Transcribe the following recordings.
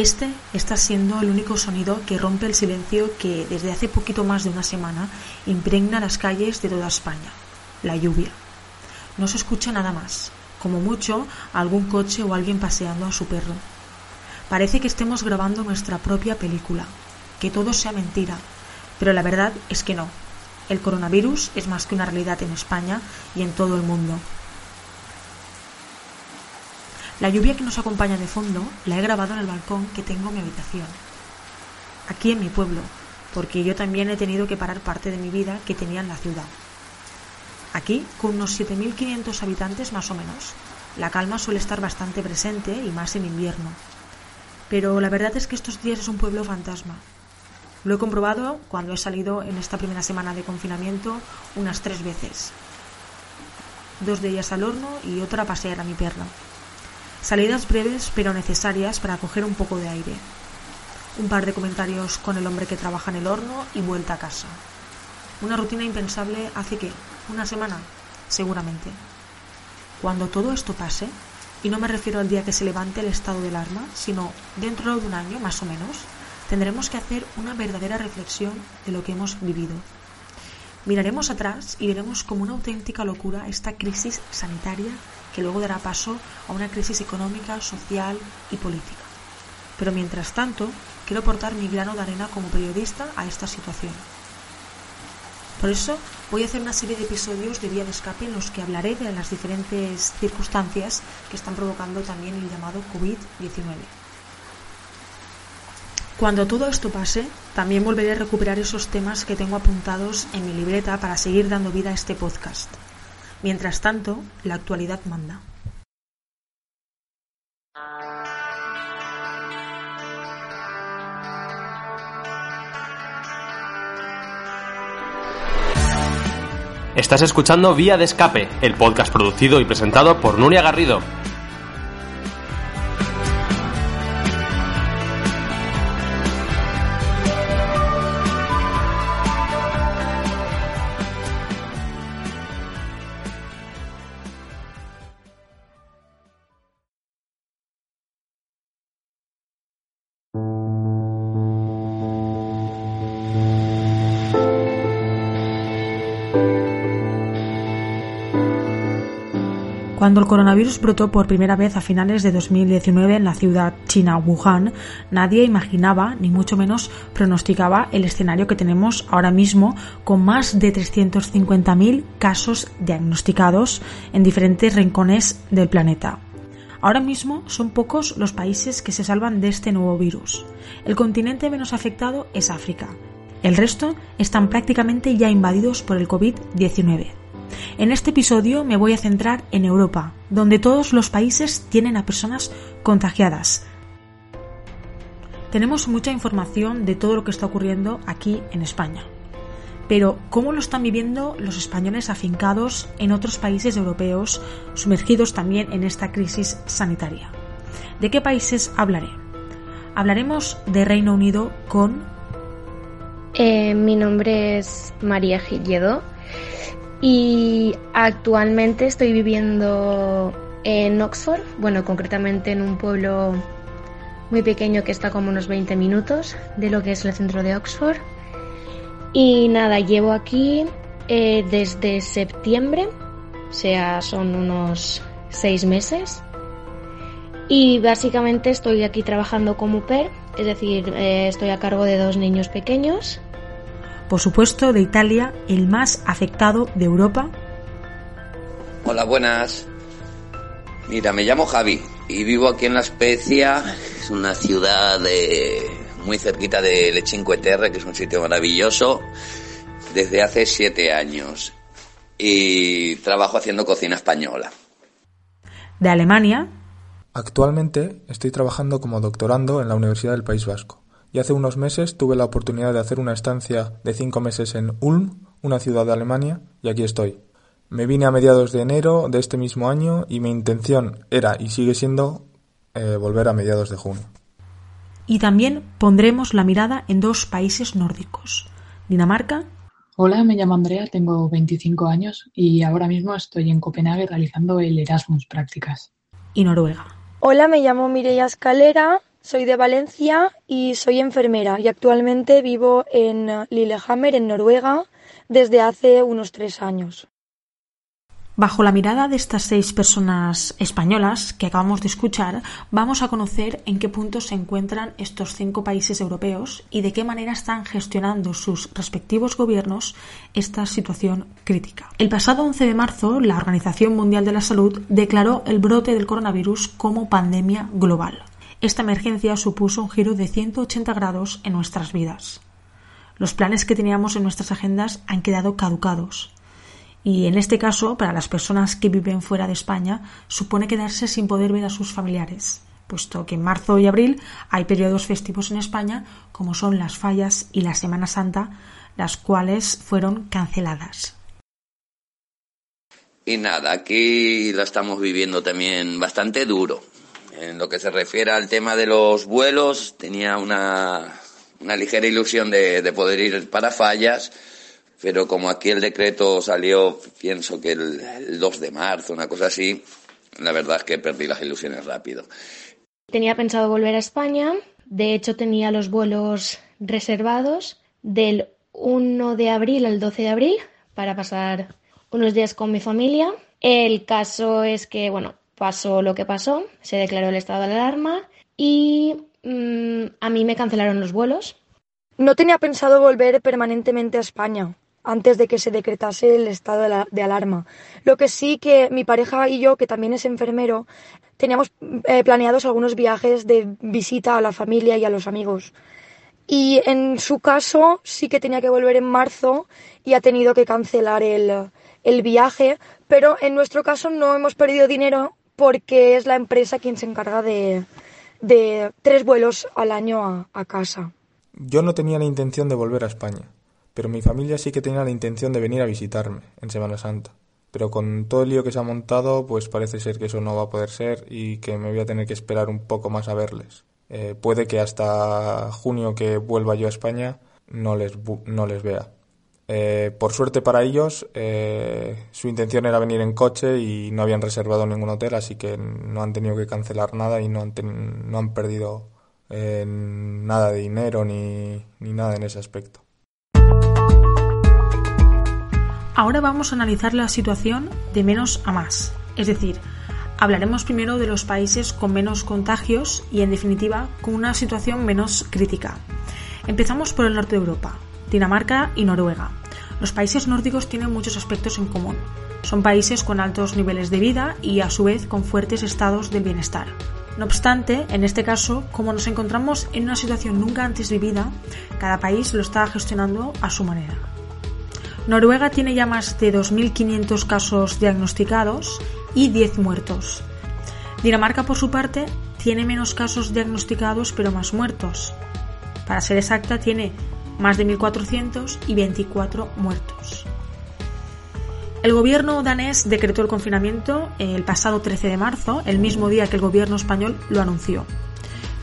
Este está siendo el único sonido que rompe el silencio que desde hace poquito más de una semana impregna las calles de toda España, la lluvia. No se escucha nada más, como mucho algún coche o alguien paseando a su perro. Parece que estemos grabando nuestra propia película, que todo sea mentira, pero la verdad es que no. El coronavirus es más que una realidad en España y en todo el mundo. La lluvia que nos acompaña de fondo la he grabado en el balcón que tengo en mi habitación. Aquí en mi pueblo, porque yo también he tenido que parar parte de mi vida que tenía en la ciudad. Aquí, con unos 7.500 habitantes más o menos, la calma suele estar bastante presente y más en invierno. Pero la verdad es que estos días es un pueblo fantasma. Lo he comprobado cuando he salido en esta primera semana de confinamiento unas tres veces. Dos de ellas al horno y otra a pasear a mi perro. Salidas breves pero necesarias para coger un poco de aire. Un par de comentarios con el hombre que trabaja en el horno y vuelta a casa. Una rutina impensable hace que, una semana, seguramente. Cuando todo esto pase, y no me refiero al día que se levante el estado del arma, sino dentro de un año más o menos, tendremos que hacer una verdadera reflexión de lo que hemos vivido. Miraremos atrás y veremos como una auténtica locura esta crisis sanitaria que luego dará paso a una crisis económica, social y política. Pero mientras tanto, quiero aportar mi grano de arena como periodista a esta situación. Por eso voy a hacer una serie de episodios de vía de escape en los que hablaré de las diferentes circunstancias que están provocando también el llamado COVID-19. Cuando todo esto pase, también volveré a recuperar esos temas que tengo apuntados en mi libreta para seguir dando vida a este podcast. Mientras tanto, la actualidad manda. Estás escuchando Vía de Escape, el podcast producido y presentado por Nuria Garrido. Cuando el coronavirus brotó por primera vez a finales de 2019 en la ciudad china Wuhan, nadie imaginaba, ni mucho menos pronosticaba, el escenario que tenemos ahora mismo con más de 350.000 casos diagnosticados en diferentes rincones del planeta. Ahora mismo son pocos los países que se salvan de este nuevo virus. El continente menos afectado es África. El resto están prácticamente ya invadidos por el COVID-19. En este episodio me voy a centrar en Europa, donde todos los países tienen a personas contagiadas. Tenemos mucha información de todo lo que está ocurriendo aquí en España. Pero, ¿cómo lo están viviendo los españoles afincados en otros países europeos, sumergidos también en esta crisis sanitaria? ¿De qué países hablaré? Hablaremos de Reino Unido con... Eh, mi nombre es María Gilledo y actualmente estoy viviendo en Oxford, bueno, concretamente en un pueblo muy pequeño que está como unos 20 minutos de lo que es el centro de Oxford. Y nada, llevo aquí eh, desde septiembre, o sea, son unos seis meses. Y básicamente estoy aquí trabajando como PER, es decir, eh, estoy a cargo de dos niños pequeños por supuesto de Italia, el más afectado de Europa. Hola, buenas. Mira, me llamo Javi y vivo aquí en La Especia, es una ciudad de, muy cerquita de Le Cinque Terre, que es un sitio maravilloso, desde hace siete años. Y trabajo haciendo cocina española. De Alemania. Actualmente estoy trabajando como doctorando en la Universidad del País Vasco y hace unos meses tuve la oportunidad de hacer una estancia de cinco meses en Ulm, una ciudad de Alemania, y aquí estoy. Me vine a mediados de enero de este mismo año y mi intención era y sigue siendo eh, volver a mediados de junio. Y también pondremos la mirada en dos países nórdicos, Dinamarca. Hola, me llamo Andrea, tengo 25 años y ahora mismo estoy en Copenhague realizando el Erasmus Prácticas. Y Noruega. Hola, me llamo Mireia Escalera, soy de Valencia y soy enfermera y actualmente vivo en Lillehammer, en Noruega, desde hace unos tres años. Bajo la mirada de estas seis personas españolas que acabamos de escuchar, vamos a conocer en qué punto se encuentran estos cinco países europeos y de qué manera están gestionando sus respectivos gobiernos esta situación crítica. El pasado 11 de marzo, la Organización Mundial de la Salud declaró el brote del coronavirus como pandemia global. Esta emergencia supuso un giro de 180 grados en nuestras vidas. Los planes que teníamos en nuestras agendas han quedado caducados y en este caso, para las personas que viven fuera de España, supone quedarse sin poder ver a sus familiares, puesto que en marzo y abril hay periodos festivos en España, como son las fallas y la Semana Santa, las cuales fueron canceladas. Y nada, aquí la estamos viviendo también bastante duro. En lo que se refiere al tema de los vuelos, tenía una, una ligera ilusión de, de poder ir para fallas pero como aquí el decreto salió, pienso que el, 2 de marzo, una cosa así, la verdad es que perdí las ilusiones rápido. Tenía pensado volver a España, de hecho tenía los vuelos reservados del 1 de abril al 12 de abril para pasar unos días con mi familia. El caso es que, bueno, pasó lo que pasó, se declaró el estado de alarma y mm, a mí me cancelaron los vuelos. No tenía pensado volver permanentemente a España antes de que se decretase el estado de, alarma. Lo que sí que mi pareja y yo, que también es enfermero, teníamos eh, planeados algunos viajes de visita a la familia y a los amigos. Y en su caso sí que tenía que volver en marzo y ha tenido que cancelar el, viaje, pero en nuestro caso no hemos perdido dinero porque es la empresa quien se encarga de, tres vuelos al año a casa. Yo no tenía la intención de volver a España pero mi familia sí que tenía la intención de venir a visitarme en Semana Santa. Pero con todo el lío que se ha montado, pues parece ser que eso no va a poder ser y que me voy a tener que esperar un poco más a verles. Eh, puede que hasta junio que vuelva yo a España no les, no les vea. Eh, por suerte para ellos, eh, su intención era venir en coche y no habían reservado ningún hotel, así que no han tenido que cancelar nada y no han, perdido nada de dinero ni, ni nada en ese aspecto. Ahora vamos a analizar la situación de menos a más, es decir, hablaremos primero de los países con menos contagios y en definitiva con una situación menos crítica. Empezamos por el norte de Europa, Dinamarca y Noruega. Los países nórdicos tienen muchos aspectos en común. Son países con altos niveles de vida y a su vez con fuertes estados del bienestar. No obstante, en este caso, como nos encontramos en una situación nunca antes vivida, cada país lo está gestionando a su manera. Noruega tiene ya más de 2.500 casos diagnosticados y 10 muertos. Dinamarca, por su parte, tiene menos casos diagnosticados pero más muertos. Para ser exacta, tiene más de 1.400 y 24 muertos. El gobierno danés decretó el confinamiento el pasado 13 de marzo, el mismo día que el gobierno español lo anunció.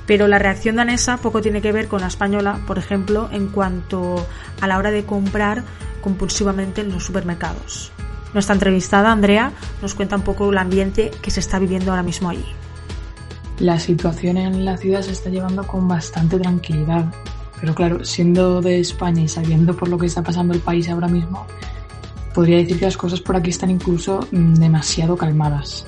Pero la reacción danesa poco tiene que ver con la española, por ejemplo, en cuanto a la hora de comprar compulsivamente en los supermercados. Nuestra entrevistada, Andrea, nos cuenta un poco el ambiente que se está viviendo ahora mismo allí. La situación en la ciudad se está llevando con bastante tranquilidad, pero claro, siendo de España y sabiendo por lo que está pasando el país ahora mismo, podría decir que las cosas por aquí están incluso mm, demasiado calmadas.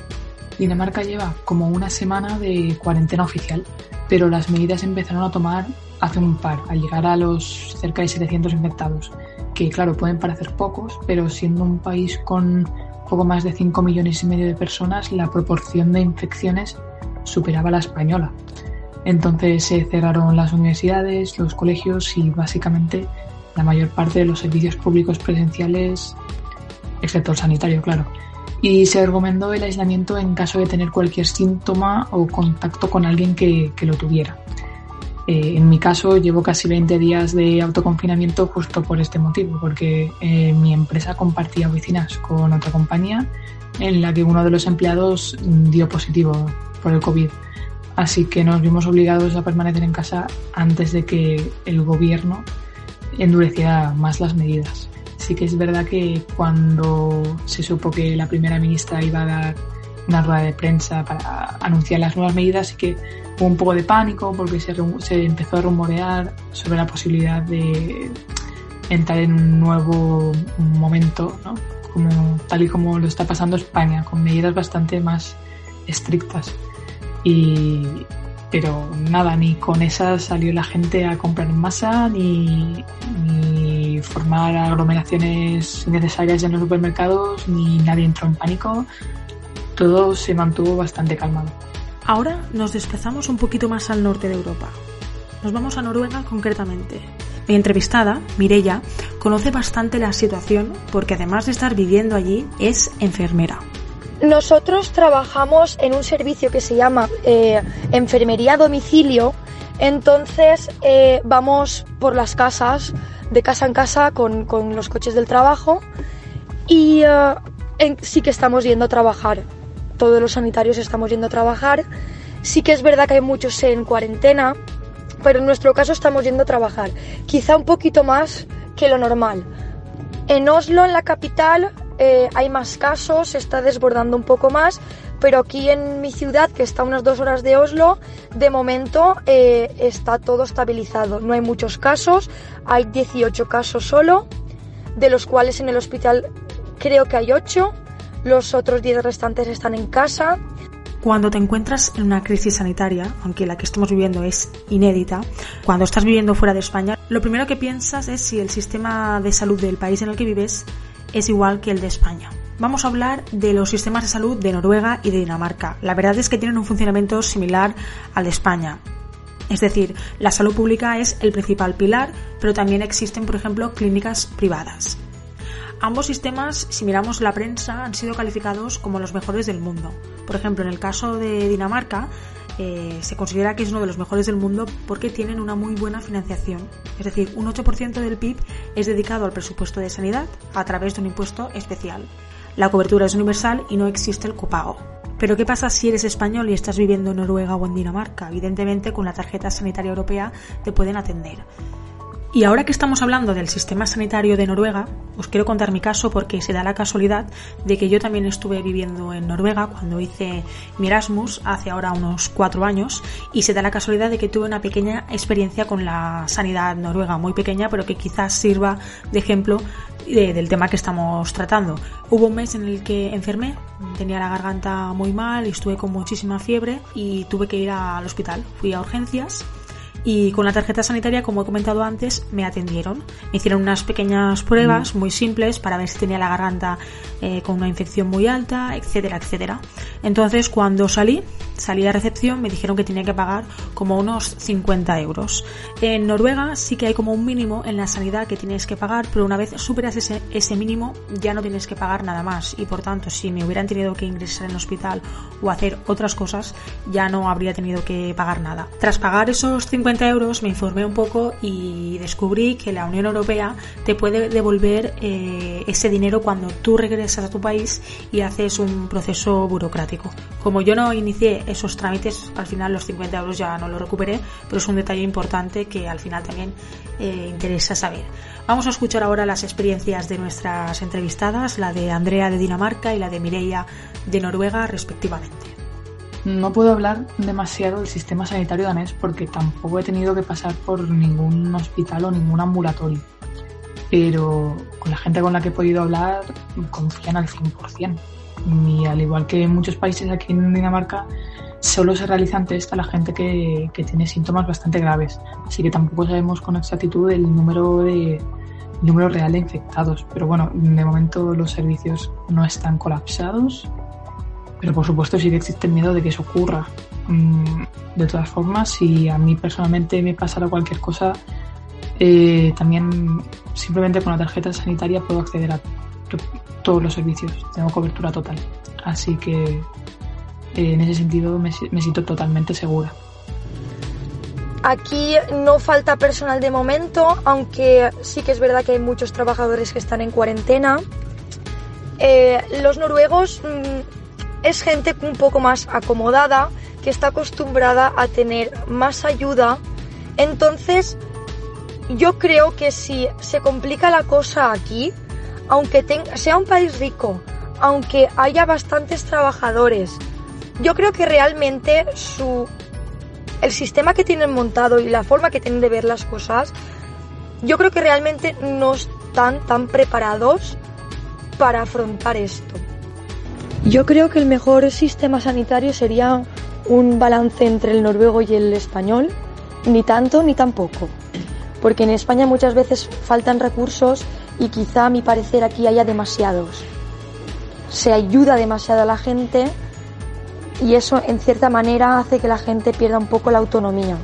Dinamarca lleva como una semana de cuarentena oficial, pero las medidas empezaron a tomar hace un par, al llegar a los cerca de 700 infectados que claro, pueden parecer pocos, pero siendo un país con poco más de 5 millones y medio de personas, la proporción de infecciones superaba la española. Entonces se cerraron las universidades, los colegios y básicamente la mayor parte de los servicios públicos presenciales, excepto el sanitario, claro. y se recomendó el aislamiento en caso de tener cualquier síntoma o contacto con alguien que, lo tuviera. Eh, en mi caso llevo casi 20 días de autoconfinamiento justo por este motivo, porque eh, mi empresa compartía oficinas con otra compañía en la que uno de los empleados dio positivo por el COVID. Así que nos vimos obligados a permanecer en casa antes de que el gobierno endureciera más las medidas. Sí que es verdad que cuando se supo que la primera ministra iba a dar una rueda de prensa para anunciar las nuevas medidas, sí que hubo un poco de pánico porque se, empezó a rumorear sobre la posibilidad de entrar en un nuevo momento, ¿no? tal y como lo está pasando España, con medidas bastante más estrictas. Y, pero nada, ni con esas salió la gente a comprar en masa, ni, formar aglomeraciones innecesarias en los supermercados, ni nadie entró en pánico. Todo se mantuvo bastante calmado. Ahora nos desplazamos un poquito más al norte de Europa. Nos vamos a Noruega concretamente. Mi entrevistada, Mirella, conoce bastante la situación porque además de estar viviendo allí, es enfermera. Nosotros trabajamos en un servicio que se llama eh, enfermería a domicilio, entonces eh, vamos por las casas, de casa en casa, con, los coches del trabajo y eh, sí que estamos yendo a trabajar. Todos los sanitarios estamos yendo a trabajar. Sí que es verdad que hay muchos en cuarentena, pero en nuestro caso estamos yendo a trabajar. Quizá un poquito más que lo normal. En Oslo, en la capital, eh, hay más casos, se está desbordando un poco más, pero aquí en mi ciudad, que está a unas dos horas de Oslo, de momento eh, está todo estabilizado. No hay muchos casos, hay 18 casos solo, de los cuales en el hospital creo que hay 8, los otros 10 restantes están en casa. Cuando te encuentras en una crisis sanitaria, aunque la que estamos viviendo es inédita, cuando estás viviendo fuera de España, lo primero que piensas es si el sistema de salud del país en el que vives es igual que el de España. Vamos a hablar de los sistemas de salud de Noruega y de Dinamarca. La verdad es que tienen un funcionamiento similar al de España. Es decir, la salud pública es el principal pilar, pero también existen, por ejemplo, clínicas privadas. Ambos sistemas, si miramos la prensa, han sido calificados como los mejores del mundo. Por ejemplo, en el caso de Dinamarca, se considera que es uno de los mejores del mundo porque tienen una muy buena financiación. Es decir, un 8% del PIB es dedicado al presupuesto de sanidad a través de un impuesto especial. La cobertura es universal y no existe el copago. Pero ¿qué pasa si eres español y estás viviendo en Noruega o en Dinamarca? Evidentemente con la tarjeta sanitaria europea te pueden atender. Y ahora que estamos hablando del sistema sanitario de Noruega, os quiero contar mi caso porque se da la casualidad de que yo también estuve viviendo en Noruega cuando hice mi Erasmus hace ahora unos cuatro años y se da la casualidad de que tuve una pequeña experiencia con la sanidad noruega, muy pequeña, pero que quizás sirva de ejemplo del tema que estamos tratando. Hubo un mes en el que enfermé, tenía la garganta muy mal estuve con muchísima fiebre y tuve que ir al hospital. Fui a urgencias y con la tarjeta sanitaria, como he comentado antes, me atendieron. Me hicieron unas pequeñas pruebas mm. muy simples para ver si tenía la garganta eh, con una infección muy alta, etcétera, etcétera. Entonces, cuando salí, salí a recepción, me dijeron que tenía que pagar como unos 50 euros. En Noruega sí que hay como un mínimo en la sanidad que tienes que pagar, pero una vez superas ese, ese mínimo ya no tienes que pagar nada más. Y por tanto, si me hubieran tenido que ingresar en el hospital o hacer otras cosas, ya no habría tenido que pagar nada. Tras pagar esos 50 euros me informé un poco y descubrí que la Unión Europea te puede devolver eh, ese dinero cuando tú regresas a tu país y haces un proceso burocrático. Como yo no inicié esos trámites, al final los 50 euros ya no lo recuperé, pero es un detalle importante que al final también eh, interesa saber. Vamos a escuchar ahora las experiencias de nuestras entrevistadas, la de Andrea de Dinamarca y la de Mireia de Noruega respectivamente. No puedo hablar demasiado del sistema sanitario danés porque tampoco he tenido que pasar por ningún hospital o ningún ambulatorio. Pero con la gente con la que he podido hablar confían al 100%. Y al igual que en muchos países aquí en Dinamarca, solo se realizan test a la gente que, tiene síntomas bastante graves. Así que tampoco sabemos con exactitud el número de número real de infectados. Pero bueno, de momento los servicios no están colapsados pero por supuesto sí que existe el miedo de que eso ocurra. Mm, de todas formas, si a mí personalmente me pasara cualquier cosa, eh, también simplemente con la tarjeta sanitaria puedo acceder a todos los servicios, tengo cobertura total. Así que eh, en ese sentido me, siento totalmente segura. Aquí no falta personal de momento, aunque sí que es verdad que hay muchos trabajadores que están en cuarentena. Eh, los noruegos mm, es gente un poco más acomodada, que está acostumbrada a tener más ayuda. Entonces, yo creo que si se complica la cosa aquí, aunque sea un país rico, aunque haya bastantes trabajadores, yo creo que realmente su el sistema que tienen montado y la forma que tienen de ver las cosas, yo creo que realmente no están tan preparados para afrontar esto. Yo creo que el mejor sistema sanitario sería un balance entre el noruego y el español, ni tanto ni tampoco, porque en España muchas veces faltan recursos y quizá a mi parecer aquí haya demasiados. Se ayuda demasiado a la gente y eso en cierta manera hace que la gente pierda un poco la autonomía.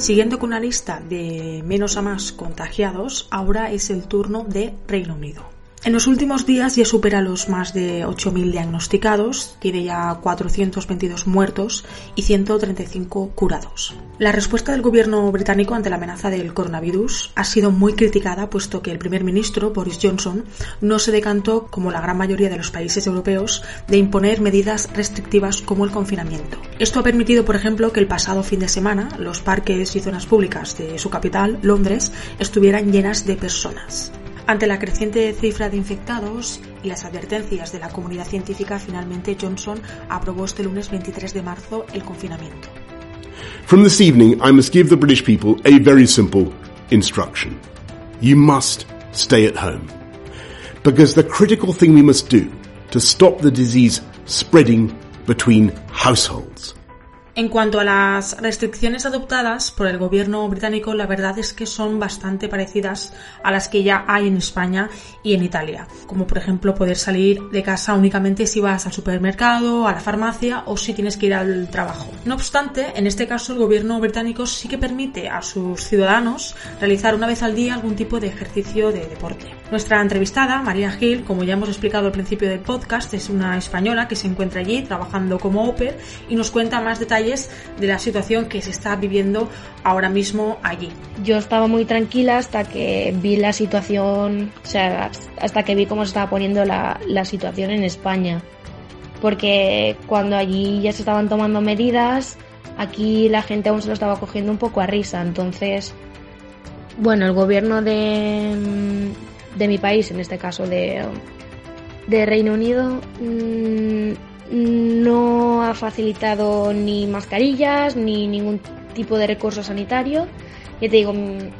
Siguiendo con una lista de menos a más contagiados, ahora es el turno de Reino Unido. En los últimos días ya supera los más de 8.000 diagnosticados, tiene ya 422 muertos y 135 curados. La respuesta del gobierno británico ante la amenaza del coronavirus ha sido muy criticada puesto que el primer ministro Boris Johnson no se decantó, como la gran mayoría de los países europeos, de imponer medidas restrictivas como el confinamiento. Esto ha permitido, por ejemplo, que el pasado fin de semana los parques y zonas públicas de su capital, Londres, estuvieran llenas de personas. Ante la creciente cifra de infectados y las advertencias de la comunidad científica, finalmente Johnson aprobó este lunes 23 de marzo el confinamiento. From this evening, I must give the British people a very simple instruction. You must stay at home. Because the critical thing we must do to stop the disease spreading between households En cuanto a las restricciones adoptadas por el gobierno británico, la verdad es que son bastante parecidas a las que ya hay en España y en Italia, como por ejemplo poder salir de casa únicamente si vas al supermercado, a la farmacia o si tienes que ir al trabajo. No obstante, en este caso el gobierno británico sí que permite a sus ciudadanos realizar una vez al día algún tipo de ejercicio de deporte. Nuestra entrevistada, María Gil, como ya hemos explicado al principio del podcast, es una española que se encuentra allí trabajando como Oper y nos cuenta más detalles de la situación que se está viviendo ahora mismo allí. Yo estaba muy tranquila hasta que vi la situación, o sea, hasta que vi cómo se estaba poniendo la, situación en España. Porque cuando allí ya se estaban tomando medidas, aquí la gente aún se lo estaba cogiendo un poco a risa. Entonces, bueno, el gobierno de, de mi país, en este caso de, de Reino Unido, mm, no ha facilitado ni mascarillas ni ningún tipo de recurso sanitario. Ya te digo,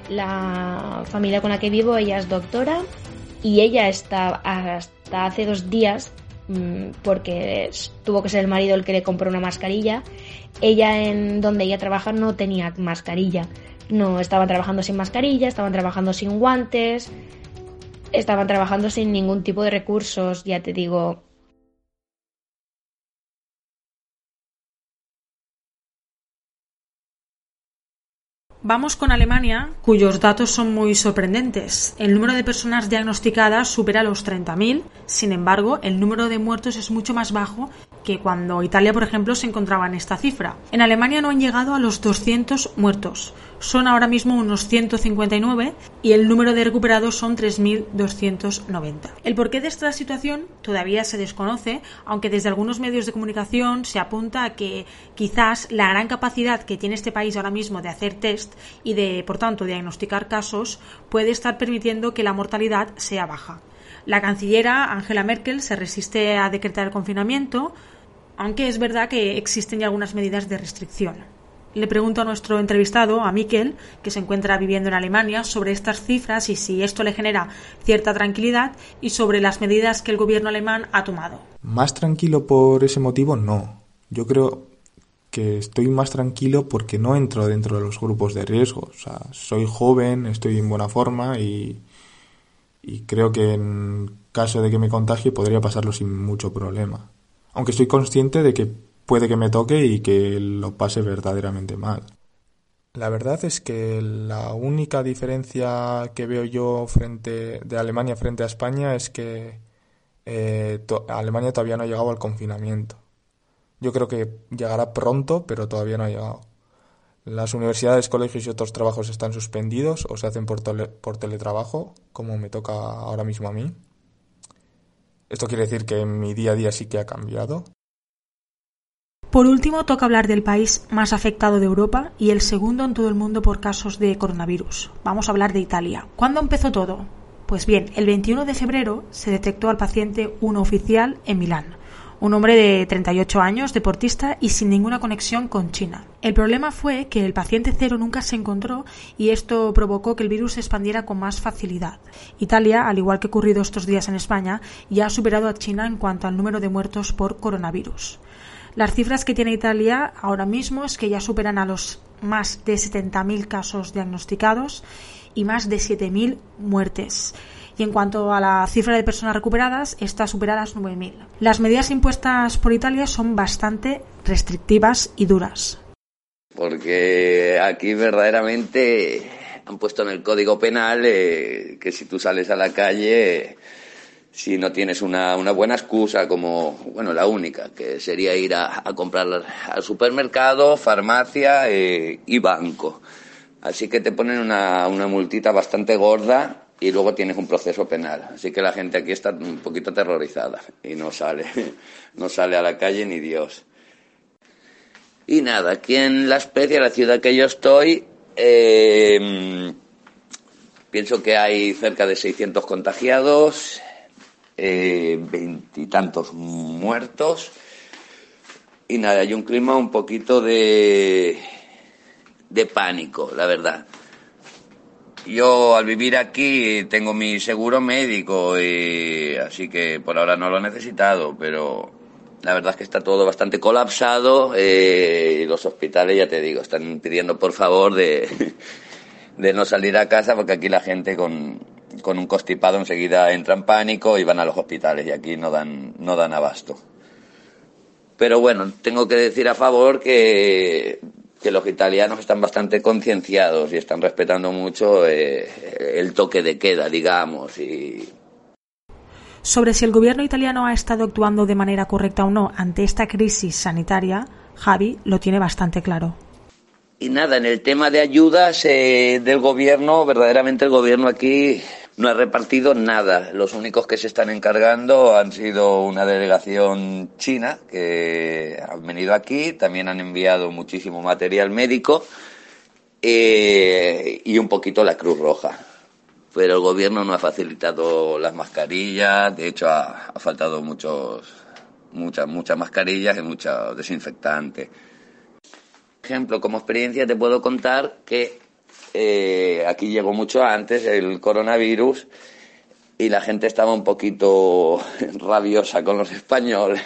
la familia con la que vivo, ella es doctora y ella está hasta hace dos días, mm, porque tuvo que ser el marido el que le compró una mascarilla, ella en donde ella trabaja no tenía mascarilla. No, estaban trabajando sin mascarilla, estaban trabajando sin guantes, estaban trabajando sin ningún tipo de recursos, ya te digo, Vamos con Alemania, cuyos datos son muy sorprendentes. El número de personas diagnosticadas supera los 30.000, sin embargo, el número de muertos es mucho más bajo que cuando Italia, por ejemplo, se encontraba en esta cifra. En Alemania no han llegado a los 200 muertos, son ahora mismo unos 159 y el número de recuperados son 3.290. El porqué de esta situación todavía se desconoce, aunque desde algunos medios de comunicación se apunta a que quizás la gran capacidad que tiene este país ahora mismo de hacer test y de, por tanto, diagnosticar casos puede estar permitiendo que la mortalidad sea baja. La cancillera Angela Merkel se resiste a decretar el confinamiento, aunque es verdad que existen ya algunas medidas de restricción. Le pregunto a nuestro entrevistado, a Miquel, que se encuentra viviendo en Alemania, sobre estas cifras y si esto le genera cierta tranquilidad y sobre las medidas que el gobierno alemán ha tomado. Más tranquilo por ese motivo, no. Yo creo que estoy más tranquilo porque no entro dentro de los grupos de riesgo. O sea, soy joven, estoy en buena forma y, y creo que en caso de que me contagie podría pasarlo sin mucho problema. Aunque estoy consciente de que puede que me toque y que lo pase verdaderamente mal. La verdad es que la única diferencia que veo yo frente de Alemania frente a España es que eh, Alemania todavía no ha llegado al confinamiento. Yo creo que llegará pronto, pero todavía no ha llegado. Las universidades, colegios y otros trabajos están suspendidos o se hacen por, por teletrabajo, como me toca ahora mismo a mí. Esto quiere decir que mi día a día sí que ha cambiado. Por último, toca hablar del país más afectado de Europa y el segundo en todo el mundo por casos de coronavirus. Vamos a hablar de Italia. ¿Cuándo empezó todo? Pues bien, el 21 de febrero se detectó al paciente 1 oficial en Milán, un hombre de 38 años, deportista y sin ninguna conexión con China. El problema fue que el paciente cero nunca se encontró y esto provocó que el virus se expandiera con más facilidad. Italia, al igual que ocurrido estos días en España, ya ha superado a China en cuanto al número de muertos por coronavirus. Las cifras que tiene Italia ahora mismo es que ya superan a los más de 70.000 casos diagnosticados y más de 7.000 muertes. Y en cuanto a la cifra de personas recuperadas, está superada las 9.000. Las medidas impuestas por Italia son bastante restrictivas y duras. Porque aquí verdaderamente han puesto en el Código Penal eh, que si tú sales a la calle si no tienes una, una, buena excusa como, bueno, la única, que sería ir a, comprar al supermercado, farmacia eh, y banco. Así que te ponen una, una multita bastante gorda y luego tienes un proceso penal. Así que la gente aquí está un poquito aterrorizada y no sale, no sale a la calle ni Dios. Y nada, aquí en La Especia, la ciudad que yo estoy, eh, pienso que hay cerca de 600 contagiados, veintitantos muertos y nada, hay un clima un poquito de, de pánico, la verdad. Yo al vivir aquí tengo mi seguro médico y así que por ahora no lo he necesitado, pero la verdad es que está todo bastante colapsado eh, y los hospitales, ya te digo, están pidiendo por favor de, de no salir a casa porque aquí la gente con, con un constipado enseguida entra en pánico y van a los hospitales y aquí no dan, no dan abasto. Pero bueno, tengo que decir a favor que, que los italianos están bastante concienciados y están respetando mucho eh, el toque de queda, digamos. Y... Sobre si el gobierno italiano ha estado actuando de manera correcta o no ante esta crisis sanitaria, Javi lo tiene bastante claro. Y nada, en el tema de ayudas eh, del gobierno, verdaderamente el gobierno aquí no ha repartido nada. Los únicos que se están encargando han sido una delegación china que han venido aquí, también han enviado muchísimo material médico eh, y un poquito la Cruz Roja. Pero el gobierno no ha facilitado las mascarillas, de hecho ha, faltado muchos, muchas, muchas mascarillas y muchos desinfectantes. Ejemplo, como experiencia te puedo contar que eh, aquí llegó mucho antes el coronavirus y la gente estaba un poquito rabiosa con los españoles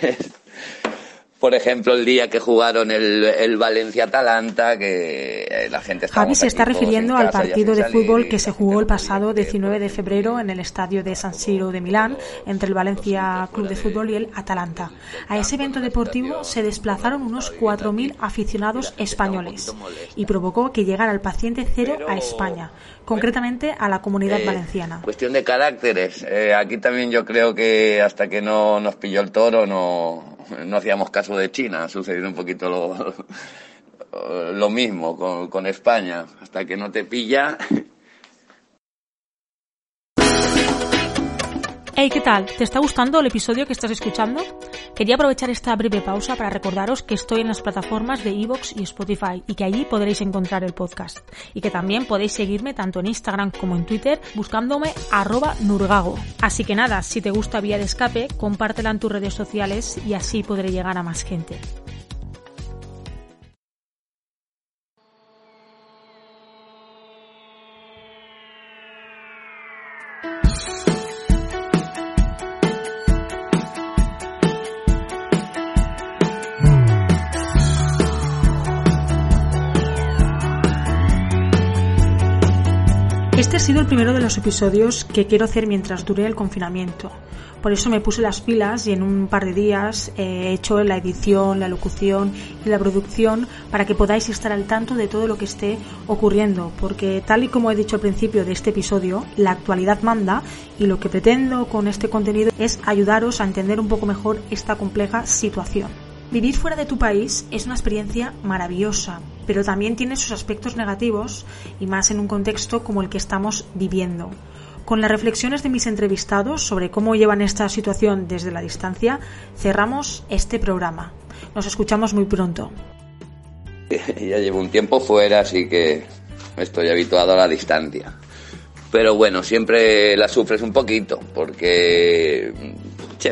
por ejemplo, el día que jugaron el, Valencia-Atalanta, que eh, la gente estaba... Javi se está refiriendo al partido de fútbol que se jugó el pasado 19 de febrero en el estadio de San Siro de Milán entre el Valencia Club de Fútbol y el Atalanta. A ese evento deportivo se desplazaron unos 4.000 aficionados españoles y provocó que llegara el paciente cero a España, concretamente a la comunidad eh, valenciana. Cuestión de caracteres. Eh, aquí también yo creo que hasta que no nos pilló el toro no no hacíamos caso de China, ha sucedido un poquito lo, lo mismo con, con España, hasta que no te pilla. Hey, ¿qué tal? ¿Te está gustando el episodio que estás escuchando? Quería aprovechar esta breve pausa para recordaros que estoy en las plataformas de Evox y Spotify y que allí podréis encontrar el podcast. Y que también podéis seguirme tanto en Instagram como en Twitter buscándome arroba nurgago. Así que nada, si te gusta Vía de Escape, compártela en tus redes sociales y así podré llegar a más gente. Sido el primero de los episodios que quiero hacer mientras dure el confinamiento. Por eso me puse las pilas y en un par de días he hecho la edición, la locución y la producción para que podáis estar al tanto de todo lo que esté ocurriendo, porque tal y como he dicho al principio de este episodio, la actualidad manda y lo que pretendo con este contenido es ayudaros a entender un poco mejor esta compleja situación. Vivir fuera de tu país es una experiencia maravillosa, pero también tiene sus aspectos negativos y más en un contexto como el que estamos viviendo. Con las reflexiones de mis entrevistados sobre cómo llevan esta situación desde la distancia, cerramos este programa. Nos escuchamos muy pronto. Ya llevo un tiempo fuera, así que estoy habituado a la distancia. Pero bueno, siempre la sufres un poquito, porque,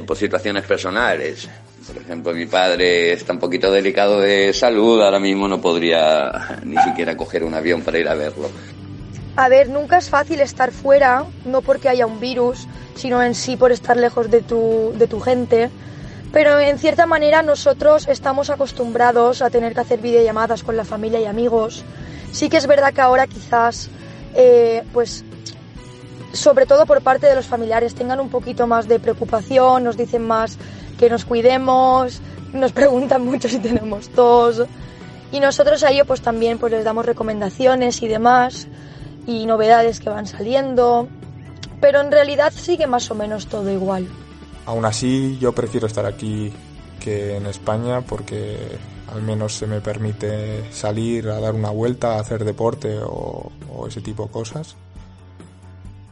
por situaciones personales. Por ejemplo, mi padre está un poquito delicado de salud, ahora mismo no podría ni siquiera coger un avión para ir a verlo. A ver, nunca es fácil estar fuera, no porque haya un virus, sino en sí por estar lejos de tu, de tu gente. Pero en cierta manera nosotros estamos acostumbrados a tener que hacer videollamadas con la familia y amigos. Sí que es verdad que ahora quizás, eh, pues, sobre todo por parte de los familiares, tengan un poquito más de preocupación, nos dicen más que nos cuidemos, nos preguntan mucho si tenemos tos. Y nosotros a ello pues también pues les damos recomendaciones y demás y novedades que van saliendo, pero en realidad sigue más o menos todo igual. Aún así, yo prefiero estar aquí que en España porque al menos se me permite salir a dar una vuelta, a hacer deporte o, o ese tipo de cosas.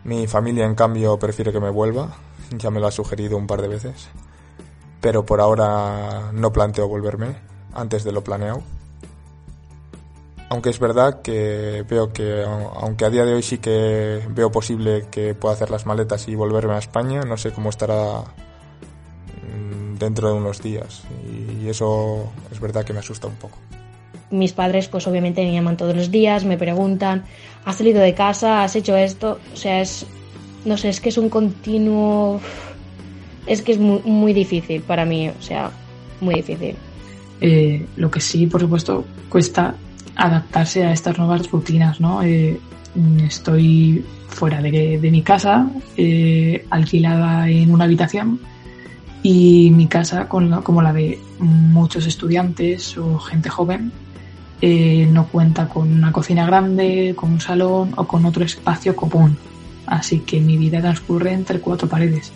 Mi familia, en cambio, prefiere que me vuelva, ya me lo ha sugerido un par de veces, pero por ahora no planteo volverme antes de lo planeado aunque es verdad que veo que, aunque a día de hoy sí que veo posible que pueda hacer las maletas y volverme a España, no sé cómo estará mm, dentro de unos días. Y eso es verdad que me asusta un poco. Mis padres pues obviamente me llaman todos los días, me preguntan, ¿has salido de casa? ¿Has hecho esto? O sea, es, no sé, es que es un continuo... Es que es muy, muy difícil para mí, o sea, muy difícil. Eh, lo que sí, por supuesto, cuesta adaptarse a estas nuevas rutinas, ¿no? Eh, estoy fuera de, mi casa, eh, alquilada en una habitación y mi casa, como la de muchos estudiantes o gente joven, eh, no cuenta con una cocina grande, con un salón o con otro espacio común. Así que mi vida transcurre entre cuatro paredes.